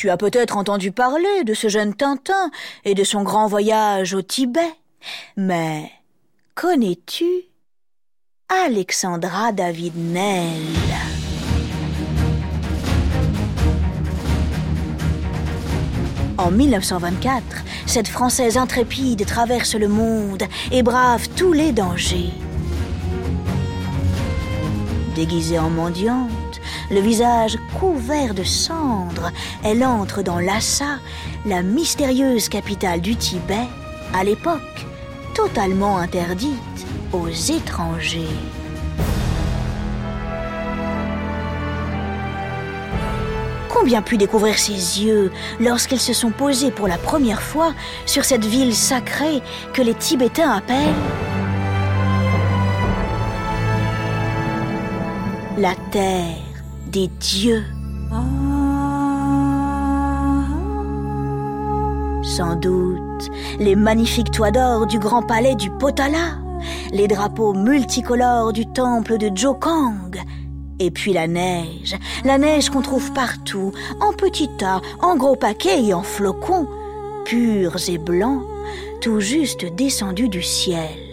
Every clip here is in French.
Tu as peut-être entendu parler de ce jeune Tintin et de son grand voyage au Tibet. Mais connais-tu Alexandra David Nell En 1924, cette Française intrépide traverse le monde et brave tous les dangers. Déguisée en le visage couvert de cendres, elle entre dans Lhasa, la mystérieuse capitale du Tibet, à l'époque totalement interdite aux étrangers. Combien pu découvrir ses yeux lorsqu'ils se sont posés pour la première fois sur cette ville sacrée que les Tibétains appellent la terre? Des dieux. Sans doute, les magnifiques toits d'or du grand palais du Potala, les drapeaux multicolores du temple de Jokang, et puis la neige, la neige qu'on trouve partout, en petits tas, en gros paquets et en flocons, purs et blancs, tout juste descendus du ciel.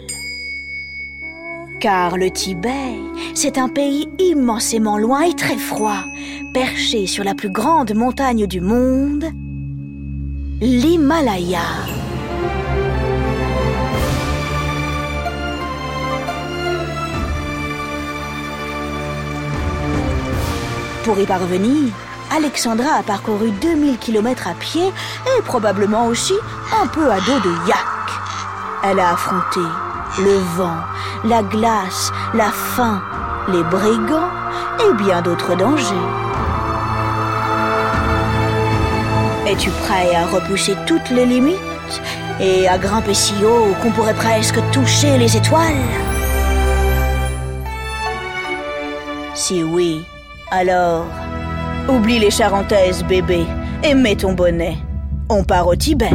Car le Tibet, c'est un pays immensément loin et très froid, perché sur la plus grande montagne du monde, l'Himalaya. Pour y parvenir, Alexandra a parcouru 2000 km à pied et probablement aussi un peu à dos de yak. Elle a affronté le vent, la glace, la faim, les brigands et bien d'autres dangers. Es-tu prêt à repousser toutes les limites et à grimper si haut qu'on pourrait presque toucher les étoiles? Si oui, alors oublie les charentaises bébé et mets ton bonnet. On part au Tibet.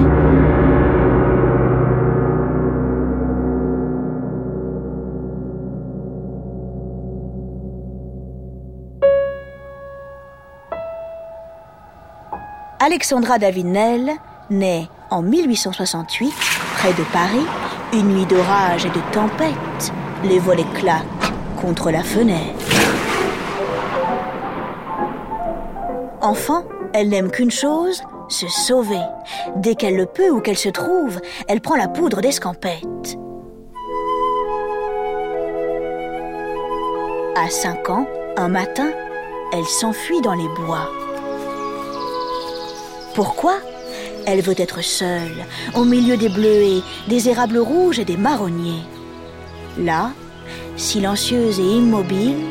Alexandra Davinel naît en 1868 près de Paris, une nuit d'orage et de tempête, les volets claquent contre la fenêtre. Enfant, elle n'aime qu'une chose, se sauver. Dès qu'elle le peut ou qu'elle se trouve, elle prend la poudre d'escampette. À 5 ans, un matin, elle s'enfuit dans les bois. Pourquoi? Elle veut être seule, au milieu des bleuets, des érables rouges et des marronniers. Là, silencieuse et immobile,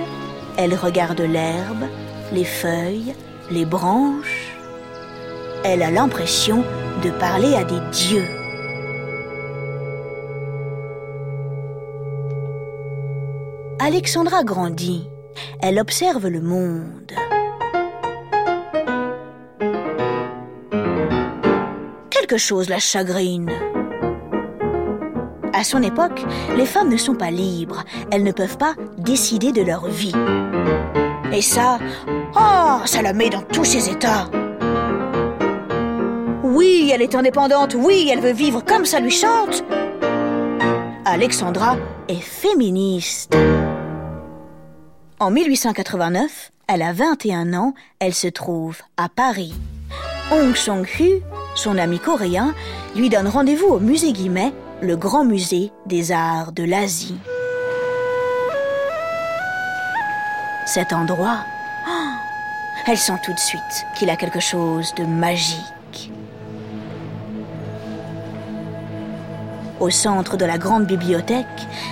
elle regarde l'herbe, les feuilles, les branches. Elle a l'impression de parler à des dieux. Alexandra grandit. Elle observe le monde. Chose la chagrine. À son époque, les femmes ne sont pas libres. Elles ne peuvent pas décider de leur vie. Et ça, oh, ça la met dans tous ses états. Oui, elle est indépendante. Oui, elle veut vivre comme ça lui chante. Alexandra est féministe. En 1889, elle a 21 ans, elle se trouve à Paris. Hong Song-hu, son ami coréen, lui donne rendez-vous au musée Guimet, le grand musée des arts de l'Asie. Cet endroit, elle sent tout de suite qu'il a quelque chose de magique. Au centre de la grande bibliothèque,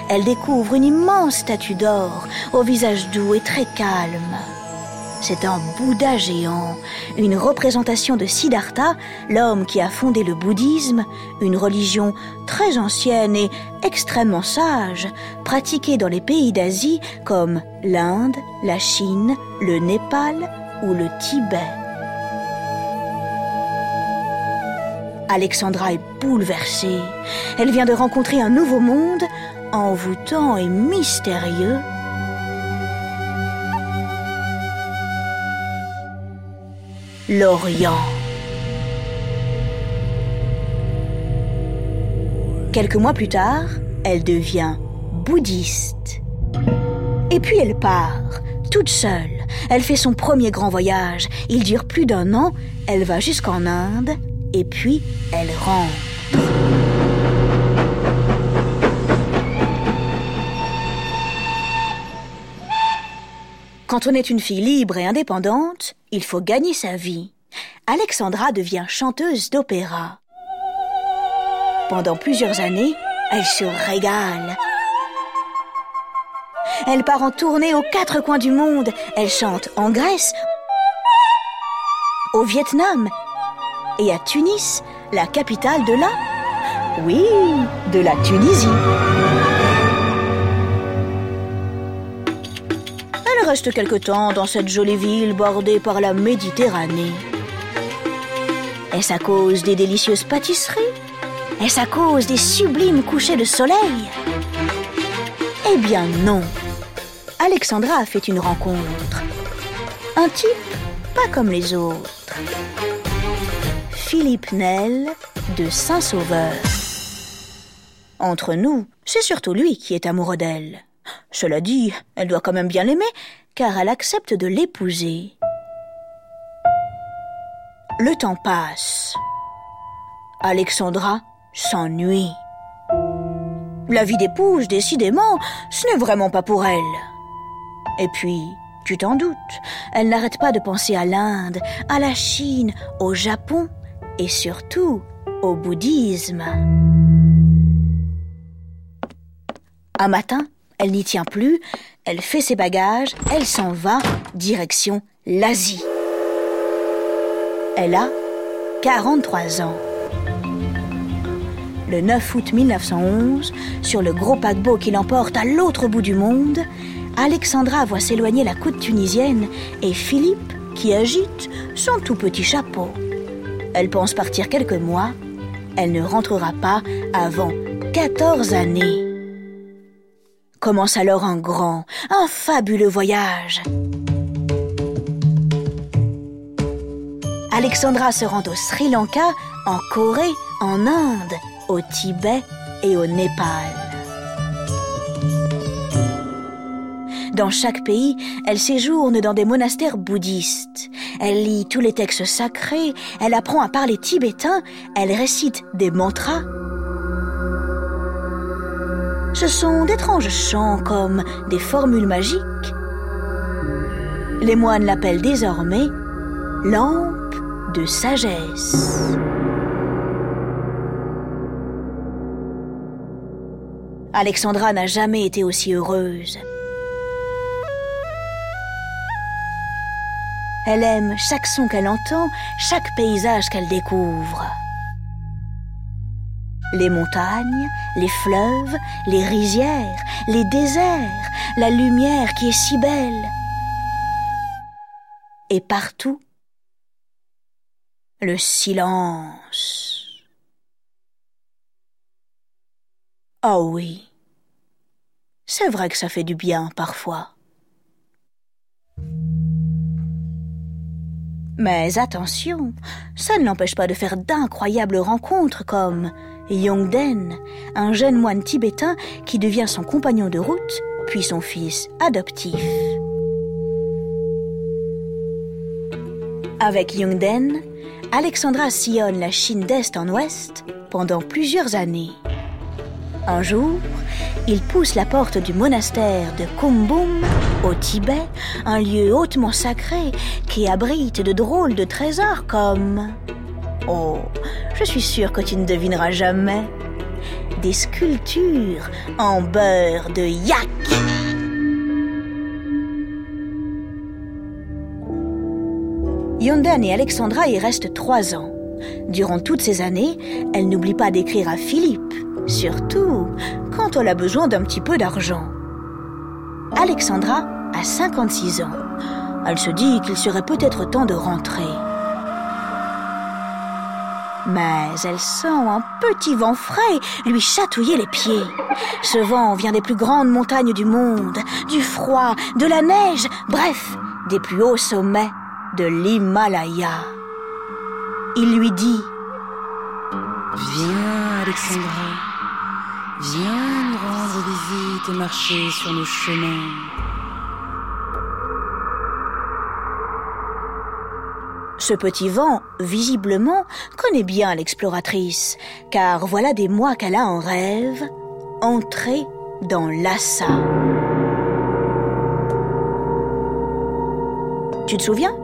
elle découvre une immense statue d'or au visage doux et très calme. C'est un Bouddha géant, une représentation de Siddhartha, l'homme qui a fondé le bouddhisme, une religion très ancienne et extrêmement sage, pratiquée dans les pays d'Asie comme l'Inde, la Chine, le Népal ou le Tibet. Alexandra est bouleversée. Elle vient de rencontrer un nouveau monde, envoûtant et mystérieux. l'Orient. Quelques mois plus tard, elle devient bouddhiste. Et puis elle part, toute seule. Elle fait son premier grand voyage. Il dure plus d'un an. Elle va jusqu'en Inde et puis elle rentre. Quand on est une fille libre et indépendante, il faut gagner sa vie. Alexandra devient chanteuse d'opéra. Pendant plusieurs années, elle se régale. Elle part en tournée aux quatre coins du monde. Elle chante en Grèce, au Vietnam et à Tunis, la capitale de la... Oui, de la Tunisie. Reste quelque temps dans cette jolie ville bordée par la Méditerranée. Est-ce à cause des délicieuses pâtisseries? Est-ce à cause des sublimes couchers de soleil? Eh bien non. Alexandra a fait une rencontre. Un type pas comme les autres. Philippe Nel de Saint-Sauveur. Entre nous, c'est surtout lui qui est amoureux d'elle. Cela dit, elle doit quand même bien l'aimer, car elle accepte de l'épouser. Le temps passe. Alexandra s'ennuie. La vie d'épouse, décidément, ce n'est vraiment pas pour elle. Et puis, tu t'en doutes, elle n'arrête pas de penser à l'Inde, à la Chine, au Japon et surtout au bouddhisme. Un matin, elle n'y tient plus, elle fait ses bagages, elle s'en va, direction l'Asie. Elle a 43 ans. Le 9 août 1911, sur le gros paquebot qui l'emporte à l'autre bout du monde, Alexandra voit s'éloigner la côte tunisienne et Philippe qui agite son tout petit chapeau. Elle pense partir quelques mois. Elle ne rentrera pas avant 14 années. Commence alors un grand, un fabuleux voyage. Alexandra se rend au Sri Lanka, en Corée, en Inde, au Tibet et au Népal. Dans chaque pays, elle séjourne dans des monastères bouddhistes. Elle lit tous les textes sacrés, elle apprend à parler tibétain, elle récite des mantras. Ce sont d'étranges chants comme des formules magiques. Les moines l'appellent désormais lampe de sagesse. Alexandra n'a jamais été aussi heureuse. Elle aime chaque son qu'elle entend, chaque paysage qu'elle découvre. Les montagnes, les fleuves, les rizières, les déserts, la lumière qui est si belle. Et partout, le silence. Oh oui, c'est vrai que ça fait du bien parfois. Mais attention, ça ne l'empêche pas de faire d'incroyables rencontres comme Yongden, un jeune moine tibétain qui devient son compagnon de route, puis son fils adoptif. Avec Yongden, Alexandra sillonne la Chine d'est en ouest pendant plusieurs années. Un jour, il pousse la porte du monastère de Kumbum au Tibet, un lieu hautement sacré qui abrite de drôles de trésors comme... Oh, je suis sûre que tu ne devineras jamais. Des sculptures en beurre de yak. Yondan et Alexandra y restent trois ans. Durant toutes ces années, elle n'oublie pas d'écrire à Philippe, surtout quand elle a besoin d'un petit peu d'argent. Alexandra a 56 ans. Elle se dit qu'il serait peut-être temps de rentrer. Mais elle sent un petit vent frais lui chatouiller les pieds. Ce vent vient des plus grandes montagnes du monde, du froid, de la neige, bref, des plus hauts sommets de l'Himalaya. Il lui dit Viens, Alexandra, Viens rendre visite et marcher sur nos chemins. Ce petit vent, visiblement, connaît bien l'exploratrice, car voilà des mois qu'elle a en rêve entrer dans Lhasa. Tu te souviens?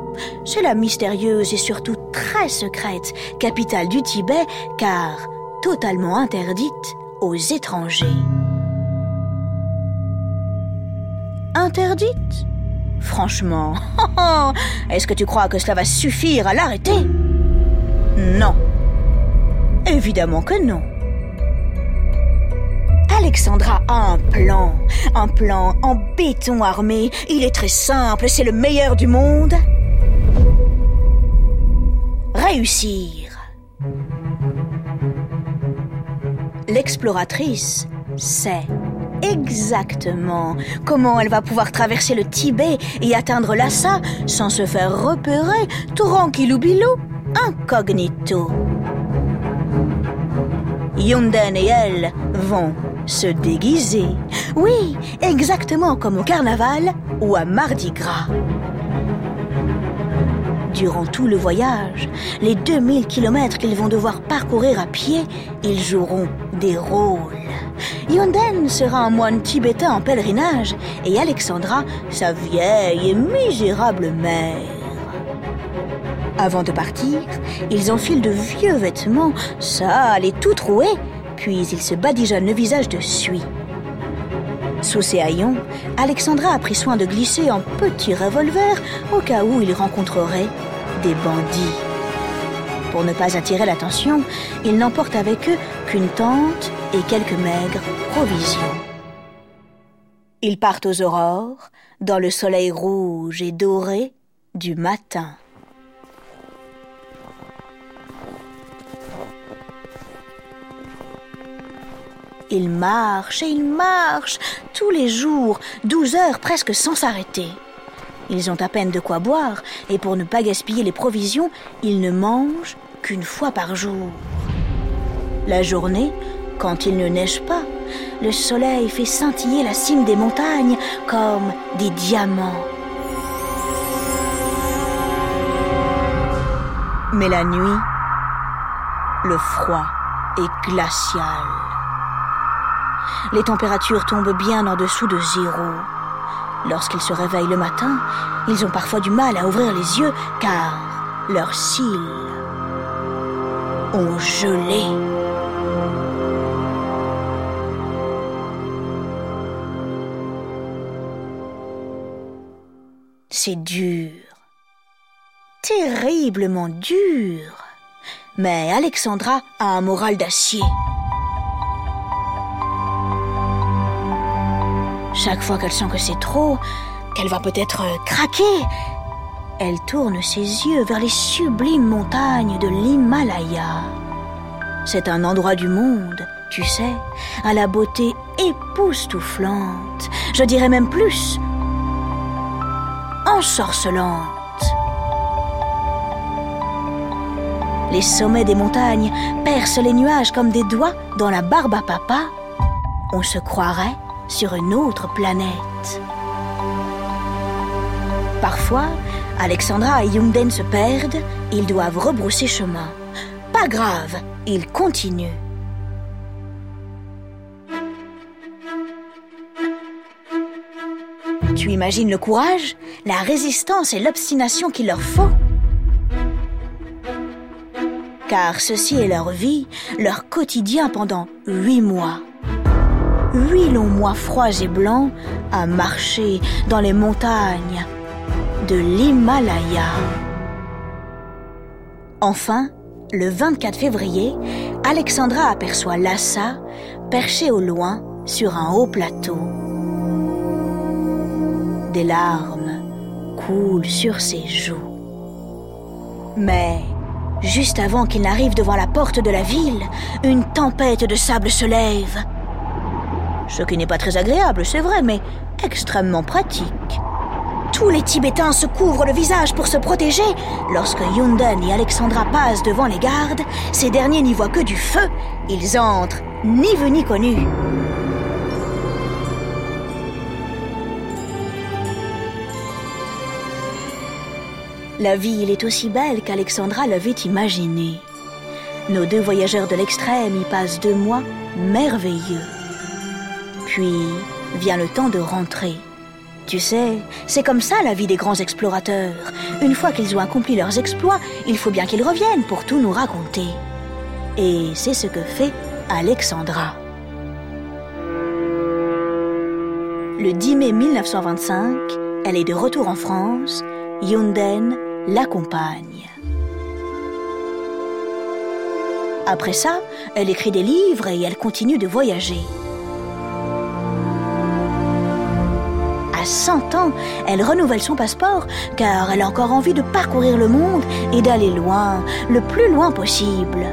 C'est la mystérieuse et surtout très secrète capitale du Tibet, car totalement interdite aux étrangers. Interdite? Franchement, est-ce que tu crois que cela va suffire à l'arrêter? Non. Évidemment que non. Alexandra a un plan, un plan en béton armé. Il est très simple, c'est le meilleur du monde. Réussir. L'exploratrice sait exactement comment elle va pouvoir traverser le Tibet et atteindre Lhasa sans se faire repérer, tranquillou bilou, incognito. Yunden et elle vont se déguiser. Oui, exactement comme au carnaval ou à Mardi Gras. Durant tout le voyage, les 2000 kilomètres qu'ils vont devoir parcourir à pied, ils joueront des rôles. Yonden sera un moine tibétain en pèlerinage et Alexandra sa vieille et misérable mère. Avant de partir, ils enfilent de vieux vêtements, sales et tout troués, puis ils se badigeonnent le visage de suie. Sous ses haillons, Alexandra a pris soin de glisser un petit revolver au cas où il rencontrerait des bandits. Pour ne pas attirer l'attention, ils n'emportent avec eux qu'une tente et quelques maigres provisions. Ils partent aux aurores, dans le soleil rouge et doré du matin. Ils marchent et ils marchent tous les jours, douze heures presque sans s'arrêter. Ils ont à peine de quoi boire et pour ne pas gaspiller les provisions, ils ne mangent qu'une fois par jour. La journée, quand il ne neige pas, le soleil fait scintiller la cime des montagnes comme des diamants. Mais la nuit, le froid est glacial. Les températures tombent bien en dessous de zéro. Lorsqu'ils se réveillent le matin, ils ont parfois du mal à ouvrir les yeux car leurs cils C'est dur, terriblement dur. Mais Alexandra a un moral d'acier. Chaque fois qu'elle sent que c'est trop, qu'elle va peut-être craquer, elle tourne ses yeux vers les sublimes montagnes de l'Himalaya. C'est un endroit du monde, tu sais, à la beauté époustouflante, je dirais même plus, ensorcelante. Les sommets des montagnes percent les nuages comme des doigts dans la barbe à papa. On se croirait sur une autre planète. Parfois, Alexandra et Yungden se perdent, ils doivent rebrousser chemin. Pas grave, ils continuent. Tu imagines le courage, la résistance et l'obstination qu'il leur faut? Car ceci est leur vie, leur quotidien pendant huit mois huit longs mois froids et blancs à marcher dans les montagnes de l'Himalaya. Enfin, le 24 février, Alexandra aperçoit Lhasa perché au loin sur un haut plateau. Des larmes coulent sur ses joues. Mais, juste avant qu'il n'arrive devant la porte de la ville, une tempête de sable se lève ce qui n'est pas très agréable, c'est vrai, mais extrêmement pratique. Tous les Tibétains se couvrent le visage pour se protéger. Lorsque Yunden et Alexandra passent devant les gardes, ces derniers n'y voient que du feu. Ils entrent ni vu ni connu. La ville est aussi belle qu'Alexandra l'avait imaginée. Nos deux voyageurs de l'extrême y passent deux mois merveilleux. Puis vient le temps de rentrer. Tu sais, c'est comme ça la vie des grands explorateurs. Une fois qu'ils ont accompli leurs exploits, il faut bien qu'ils reviennent pour tout nous raconter. Et c'est ce que fait Alexandra. Le 10 mai 1925, elle est de retour en France. Yunden l'accompagne. Après ça, elle écrit des livres et elle continue de voyager. 100 ans, elle renouvelle son passeport car elle a encore envie de parcourir le monde et d'aller loin, le plus loin possible.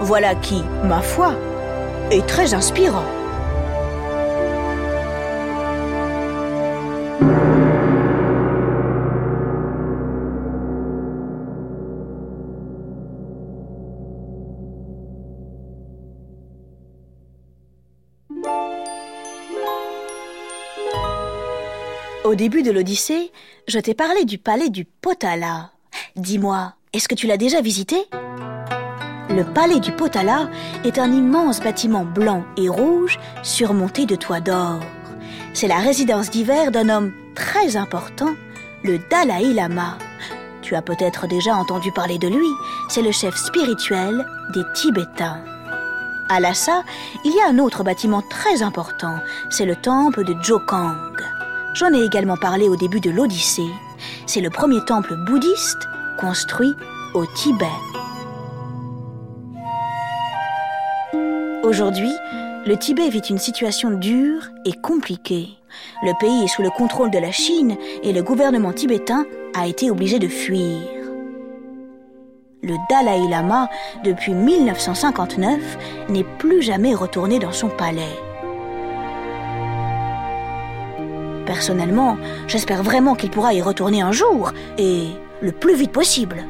Voilà qui, ma foi, est très inspirant. Au début de l'Odyssée, je t'ai parlé du palais du Potala. Dis-moi, est-ce que tu l'as déjà visité? Le palais du Potala est un immense bâtiment blanc et rouge surmonté de toits d'or. C'est la résidence d'hiver d'un homme très important, le Dalai Lama. Tu as peut-être déjà entendu parler de lui, c'est le chef spirituel des Tibétains. À Lhasa, il y a un autre bâtiment très important, c'est le temple de Jokang. J'en ai également parlé au début de l'Odyssée. C'est le premier temple bouddhiste construit au Tibet. Aujourd'hui, le Tibet vit une situation dure et compliquée. Le pays est sous le contrôle de la Chine et le gouvernement tibétain a été obligé de fuir. Le Dalai Lama, depuis 1959, n'est plus jamais retourné dans son palais. Personnellement, j'espère vraiment qu'il pourra y retourner un jour, et le plus vite possible.